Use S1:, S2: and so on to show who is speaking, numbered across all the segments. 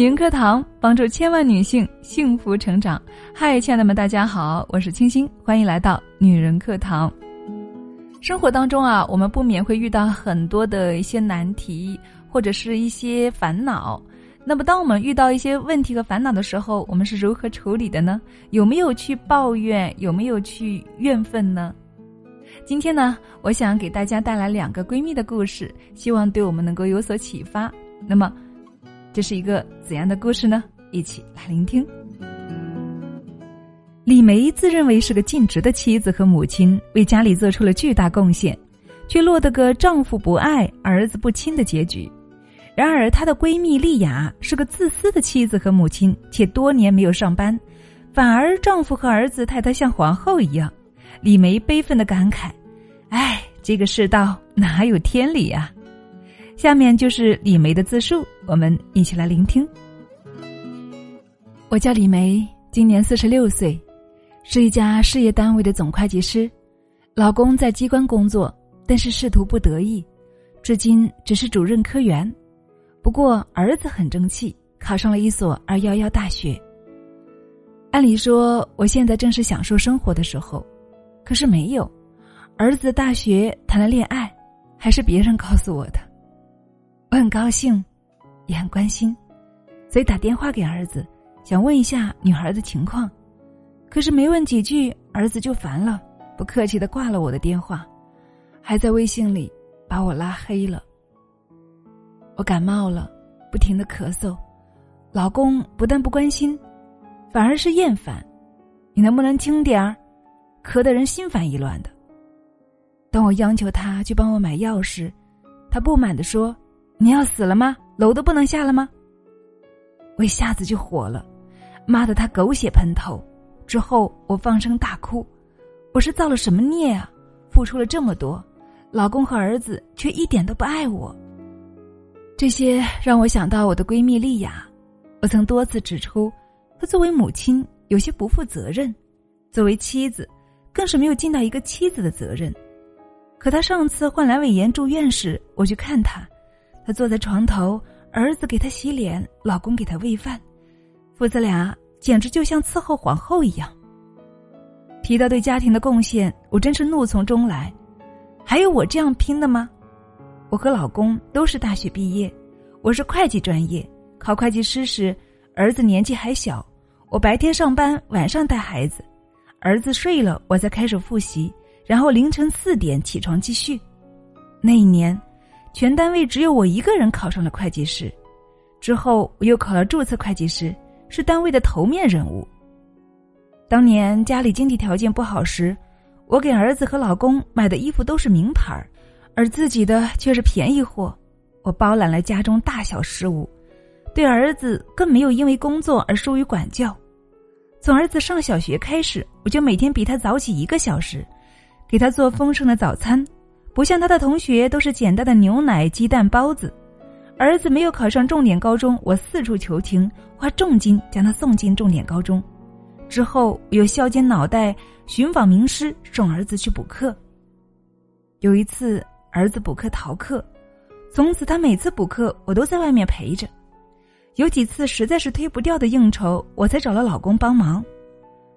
S1: 女人课堂帮助千万女性幸福成长。嗨，亲爱的们，大家好，我是清新，欢迎来到女人课堂。生活当中啊，我们不免会遇到很多的一些难题，或者是一些烦恼。那么，当我们遇到一些问题和烦恼的时候，我们是如何处理的呢？有没有去抱怨？有没有去怨愤呢？今天呢，我想给大家带来两个闺蜜的故事，希望对我们能够有所启发。那么。这是一个怎样的故事呢？一起来聆听。李梅自认为是个尽职的妻子和母亲，为家里做出了巨大贡献，却落得个丈夫不爱、儿子不亲的结局。然而，她的闺蜜丽雅是个自私的妻子和母亲，且多年没有上班，反而丈夫和儿子待她像皇后一样。李梅悲愤的感慨：“哎，这个世道哪有天理呀！”下面就是李梅的自述，我们一起来聆听。我叫李梅，今年四十六岁，是一家事业单位的总会计师，老公在机关工作，但是仕途不得意，至今只是主任科员。不过儿子很争气，考上了一所二幺幺大学。按理说，我现在正是享受生活的时候，可是没有，儿子大学谈了恋爱，还是别人告诉我的。我很高兴，也很关心，所以打电话给儿子，想问一下女孩的情况。可是没问几句，儿子就烦了，不客气的挂了我的电话，还在微信里把我拉黑了。我感冒了，不停的咳嗽，老公不但不关心，反而是厌烦。你能不能轻点儿？咳得人心烦意乱的。当我央求他去帮我买药时，他不满的说。你要死了吗？楼都不能下了吗？我一下子就火了，骂得他狗血喷头。之后我放声大哭，我是造了什么孽啊？付出了这么多，老公和儿子却一点都不爱我。这些让我想到我的闺蜜丽雅，我曾多次指出，她作为母亲有些不负责任，作为妻子，更是没有尽到一个妻子的责任。可她上次患阑尾炎住院时，我去看她。她坐在床头，儿子给她洗脸，老公给她喂饭，父子俩简直就像伺候皇后一样。提到对家庭的贡献，我真是怒从中来。还有我这样拼的吗？我和老公都是大学毕业，我是会计专业，考会计师时，儿子年纪还小，我白天上班，晚上带孩子，儿子睡了，我才开始复习，然后凌晨四点起床继续。那一年。全单位只有我一个人考上了会计师，之后我又考了注册会计师，是单位的头面人物。当年家里经济条件不好时，我给儿子和老公买的衣服都是名牌儿而自己的却是便宜货。我包揽了家中大小事务，对儿子更没有因为工作而疏于管教。从儿子上小学开始，我就每天比他早起一个小时，给他做丰盛的早餐。不像他的同学都是简单的牛奶、鸡蛋、包子，儿子没有考上重点高中，我四处求情，花重金将他送进重点高中。之后又削尖脑袋寻访名师，送儿子去补课。有一次儿子补课逃课，从此他每次补课我都在外面陪着。有几次实在是推不掉的应酬，我才找了老公帮忙。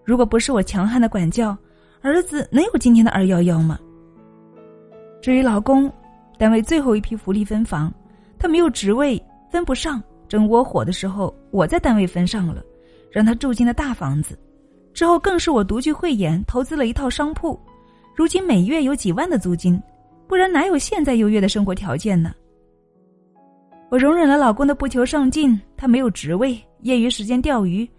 S1: 如果不是我强悍的管教，儿子能有今天的二幺幺吗？至于老公，单位最后一批福利分房，他没有职位分不上，正窝火的时候，我在单位分上了，让他住进了大房子。之后更是我独具慧眼，投资了一套商铺，如今每月有几万的租金，不然哪有现在优越的生活条件呢？我容忍了老公的不求上进，他没有职位，业余时间钓鱼，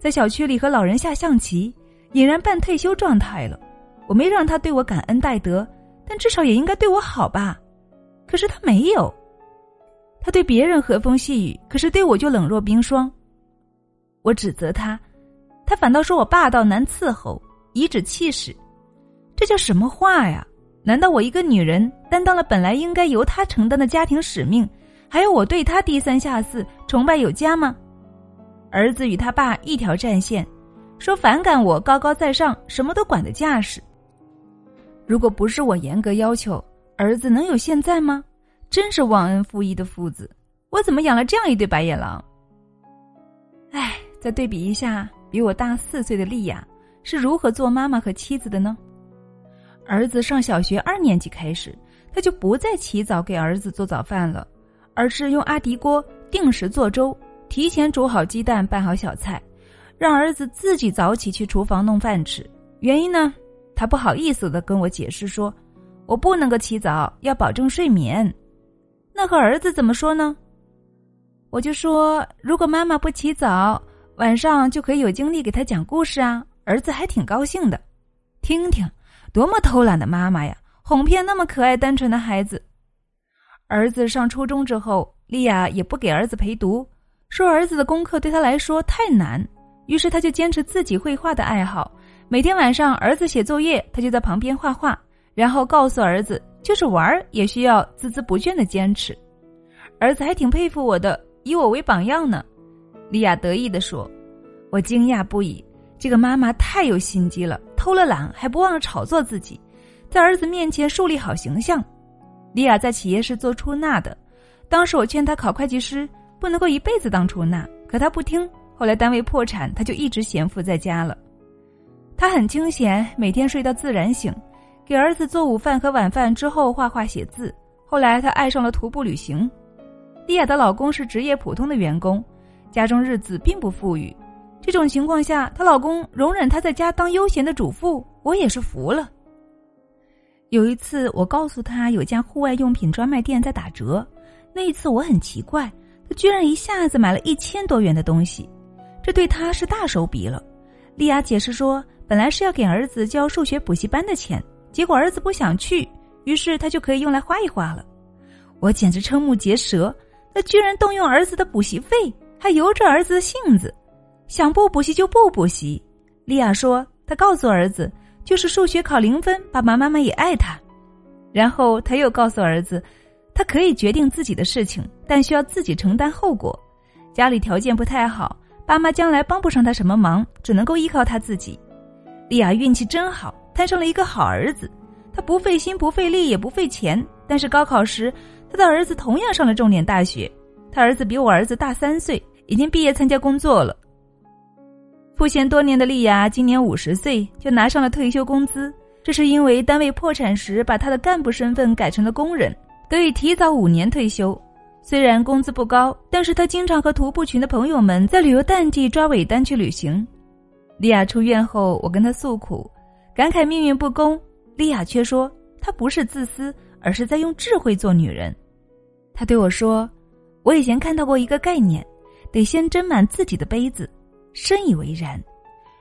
S1: 在小区里和老人下象棋，俨然半退休状态了。我没让他对我感恩戴德。但至少也应该对我好吧，可是他没有。他对别人和风细雨，可是对我就冷若冰霜。我指责他，他反倒说我霸道难伺候，颐指气使。这叫什么话呀？难道我一个女人担当了本来应该由他承担的家庭使命，还有我对他低三下四、崇拜有加吗？儿子与他爸一条战线，说反感我高高在上、什么都管的架势。如果不是我严格要求，儿子能有现在吗？真是忘恩负义的父子！我怎么养了这样一对白眼狼？唉，再对比一下，比我大四岁的丽亚是如何做妈妈和妻子的呢？儿子上小学二年级开始，他就不再起早给儿子做早饭了，而是用阿迪锅定时做粥，提前煮好鸡蛋，拌好小菜，让儿子自己早起去厨房弄饭吃。原因呢，他不好意思的跟我解释说：“我不能够起早，要保证睡眠。”那和儿子怎么说呢？我就说，如果妈妈不起早，晚上就可以有精力给他讲故事啊。儿子还挺高兴的，听听。多么偷懒的妈妈呀！哄骗那么可爱单纯的孩子。儿子上初中之后，丽亚也不给儿子陪读，说儿子的功课对他来说太难。于是他就坚持自己绘画的爱好，每天晚上儿子写作业，他就在旁边画画，然后告诉儿子，就是玩儿也需要孜孜不倦的坚持。儿子还挺佩服我的，以我为榜样呢。丽亚得意地说：“我惊讶不已，这个妈妈太有心机了。”偷了懒还不忘了炒作自己，在儿子面前树立好形象。莉亚在企业是做出纳的，当时我劝她考会计师，不能够一辈子当出纳，可她不听。后来单位破产，她就一直闲赋在家了。她很清闲，每天睡到自然醒，给儿子做午饭和晚饭之后画画写字。后来她爱上了徒步旅行。莉亚的老公是职业普通的员工，家中日子并不富裕。这种情况下，她老公容忍她在家当悠闲的主妇，我也是服了。有一次，我告诉她有家户外用品专卖店在打折，那一次我很奇怪，她居然一下子买了一千多元的东西，这对她是大手笔了。丽亚解释说，本来是要给儿子交数学补习班的钱，结果儿子不想去，于是他就可以用来花一花了。我简直瞠目结舌，他居然动用儿子的补习费，还由着儿子的性子。想不补习就不补习，莉亚说：“她告诉儿子，就是数学考零分，爸爸妈妈也爱他。”然后他又告诉儿子，他可以决定自己的事情，但需要自己承担后果。家里条件不太好，爸妈将来帮不上他什么忙，只能够依靠他自己。丽雅运气真好，摊上了一个好儿子。他不费心不费力也不费钱，但是高考时，他的儿子同样上了重点大学。他儿子比我儿子大三岁，已经毕业参加工作了。赋闲多年的丽雅今年五十岁就拿上了退休工资，这是因为单位破产时把她的干部身份改成了工人，得以提早五年退休。虽然工资不高，但是她经常和徒步群的朋友们在旅游淡季抓尾单去旅行。莉亚出院后，我跟她诉苦，感慨命运不公。莉亚却说她不是自私，而是在用智慧做女人。她对我说：“我以前看到过一个概念，得先斟满自己的杯子。”深以为然。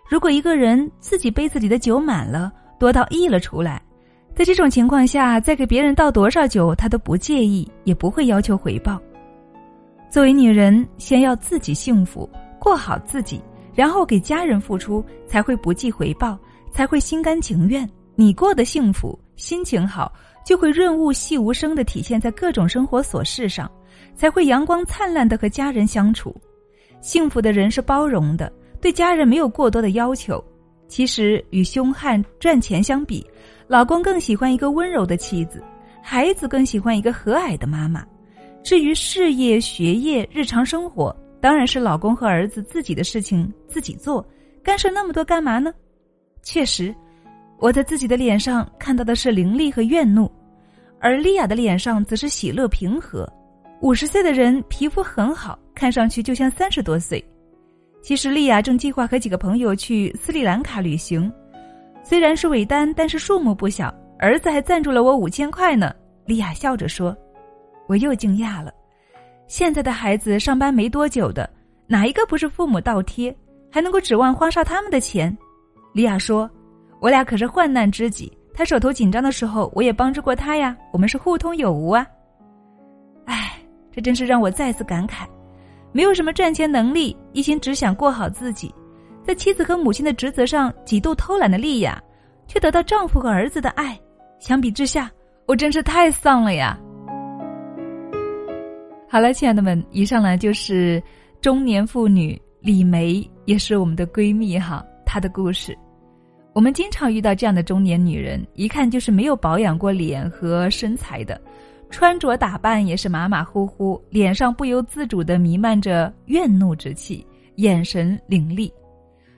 S1: 如果一个人自己杯子里的酒满了，多到溢了出来，在这种情况下，再给别人倒多少酒，他都不介意，也不会要求回报。作为女人，先要自己幸福，过好自己，然后给家人付出，才会不计回报，才会心甘情愿。你过得幸福，心情好，就会润物细无声的体现在各种生活琐事上，才会阳光灿烂的和家人相处。幸福的人是包容的，对家人没有过多的要求。其实与凶悍赚钱相比，老公更喜欢一个温柔的妻子，孩子更喜欢一个和蔼的妈妈。至于事业、学业、日常生活，当然是老公和儿子自己的事情自己做，干涉那么多干嘛呢？确实，我在自己的脸上看到的是凌厉和怨怒，而莉亚的脸上则是喜乐平和。五十岁的人皮肤很好，看上去就像三十多岁。其实莉亚正计划和几个朋友去斯里兰卡旅行，虽然是尾单，但是数目不小。儿子还赞助了我五千块呢。莉亚笑着说：“我又惊讶了，现在的孩子上班没多久的，哪一个不是父母倒贴，还能够指望花上他们的钱？”莉亚说：“我俩可是患难知己，他手头紧张的时候，我也帮助过他呀，我们是互通有无啊。”哎这真是让我再次感慨，没有什么赚钱能力，一心只想过好自己，在妻子和母亲的职责上几度偷懒的丽亚，却得到丈夫和儿子的爱。相比之下，我真是太丧了呀！好了，亲爱的们，以上呢就是中年妇女李梅，也是我们的闺蜜哈，她的故事。我们经常遇到这样的中年女人，一看就是没有保养过脸和身材的。穿着打扮也是马马虎虎，脸上不由自主的弥漫着怨怒之气，眼神凌厉。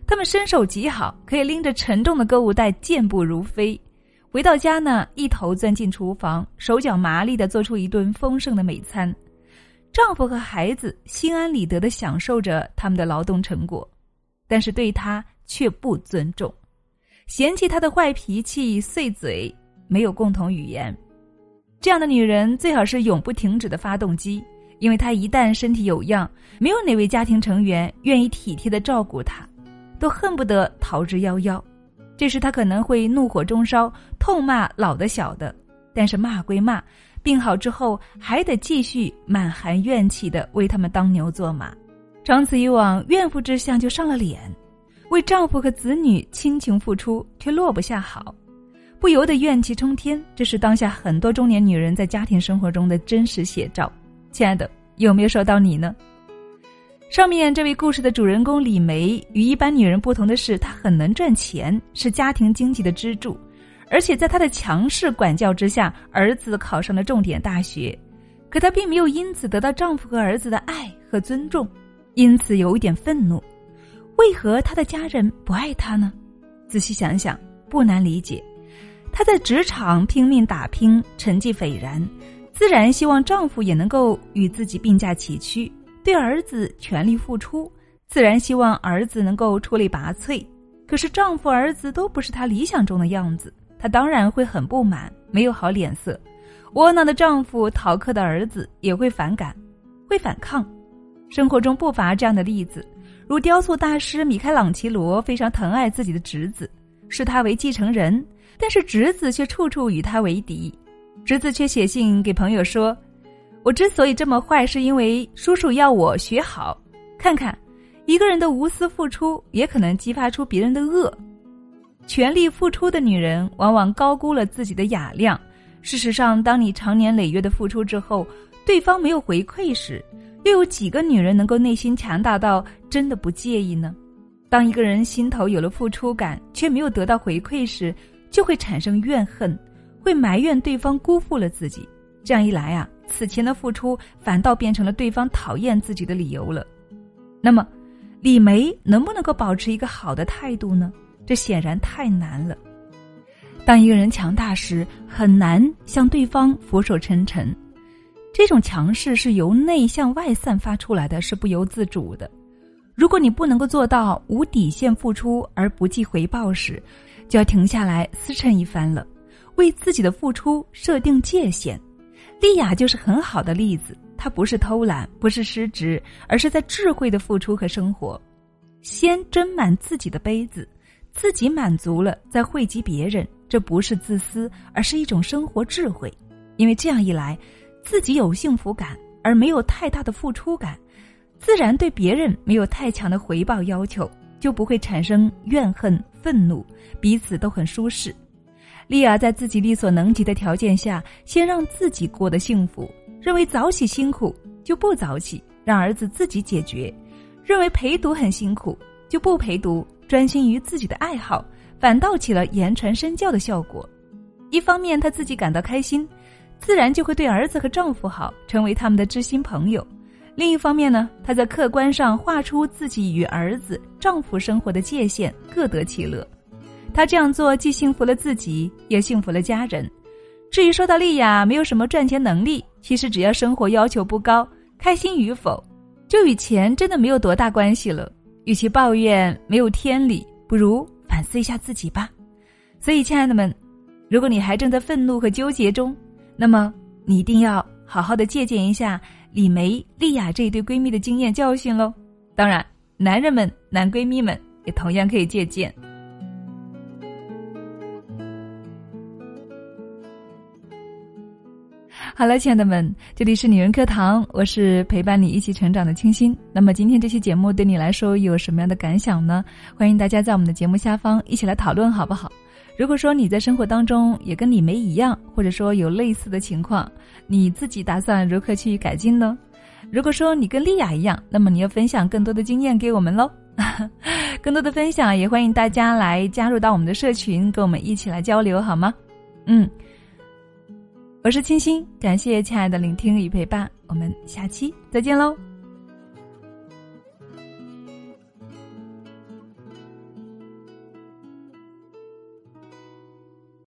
S1: 他们身手极好，可以拎着沉重的购物袋健步如飞。回到家呢，一头钻进厨房，手脚麻利的做出一顿丰盛的美餐。丈夫和孩子心安理得的享受着他们的劳动成果，但是对她却不尊重，嫌弃她的坏脾气、碎嘴，没有共同语言。这样的女人最好是永不停止的发动机，因为她一旦身体有恙，没有哪位家庭成员愿意体贴的照顾她，都恨不得逃之夭夭。这时她可能会怒火中烧，痛骂老的小的，但是骂归骂。病好之后，还得继续满含怨气的为他们当牛做马，长此以往，怨妇之相就上了脸。为丈夫和子女亲情付出，却落不下好，不由得怨气冲天。这是当下很多中年女人在家庭生活中的真实写照。亲爱的，有没有说到你呢？上面这位故事的主人公李梅，与一般女人不同的是，她很能赚钱，是家庭经济的支柱。而且在她的强势管教之下，儿子考上了重点大学，可她并没有因此得到丈夫和儿子的爱和尊重，因此有一点愤怒。为何她的家人不爱她呢？仔细想想，不难理解。她在职场拼命打拼，成绩斐然，自然希望丈夫也能够与自己并驾齐驱，对儿子全力付出，自然希望儿子能够出类拔萃。可是丈夫、儿子都不是她理想中的样子。她当然会很不满，没有好脸色。窝囊的丈夫、逃课的儿子也会反感，会反抗。生活中不乏这样的例子，如雕塑大师米开朗基罗非常疼爱自己的侄子，视他为继承人，但是侄子却处处与他为敌。侄子却写信给朋友说：“我之所以这么坏，是因为叔叔要我学好。看看，一个人的无私付出，也可能激发出别人的恶。”全力付出的女人往往高估了自己的雅量。事实上，当你长年累月的付出之后，对方没有回馈时，又有几个女人能够内心强大到真的不介意呢？当一个人心头有了付出感，却没有得到回馈时，就会产生怨恨，会埋怨对方辜负了自己。这样一来啊，此前的付出反倒变成了对方讨厌自己的理由了。那么，李梅能不能够保持一个好的态度呢？这显然太难了。当一个人强大时，很难向对方俯首称臣。这种强势是由内向外散发出来的，是不由自主的。如果你不能够做到无底线付出而不计回报时，就要停下来思忖一番了，为自己的付出设定界限。丽雅就是很好的例子，她不是偷懒，不是失职，而是在智慧的付出和生活。先斟满自己的杯子。自己满足了，再惠及别人，这不是自私，而是一种生活智慧。因为这样一来，自己有幸福感，而没有太大的付出感，自然对别人没有太强的回报要求，就不会产生怨恨、愤怒，彼此都很舒适。丽亚在自己力所能及的条件下，先让自己过得幸福，认为早起辛苦就不早起，让儿子自己解决；认为陪读很辛苦就不陪读。专心于自己的爱好，反倒起了言传身教的效果。一方面，她自己感到开心，自然就会对儿子和丈夫好，成为他们的知心朋友；另一方面呢，她在客观上画出自己与儿子、丈夫生活的界限，各得其乐。她这样做既幸福了自己，也幸福了家人。至于说到丽雅没有什么赚钱能力，其实只要生活要求不高，开心与否，就与钱真的没有多大关系了。与其抱怨没有天理，不如反思一下自己吧。所以，亲爱的们，如果你还正在愤怒和纠结中，那么你一定要好好的借鉴一下李梅、丽雅这一对闺蜜的经验教训喽。当然，男人们、男闺蜜们也同样可以借鉴。好了，亲爱的们，这里是女人课堂，我是陪伴你一起成长的清新。那么今天这期节目对你来说有什么样的感想呢？欢迎大家在我们的节目下方一起来讨论，好不好？如果说你在生活当中也跟李梅一样，或者说有类似的情况，你自己打算如何去改进呢？如果说你跟丽雅一样，那么你要分享更多的经验给我们喽。更多的分享也欢迎大家来加入到我们的社群，跟我们一起来交流，好吗？嗯。我是清新，感谢亲爱的聆听与陪伴，我们下期再见喽。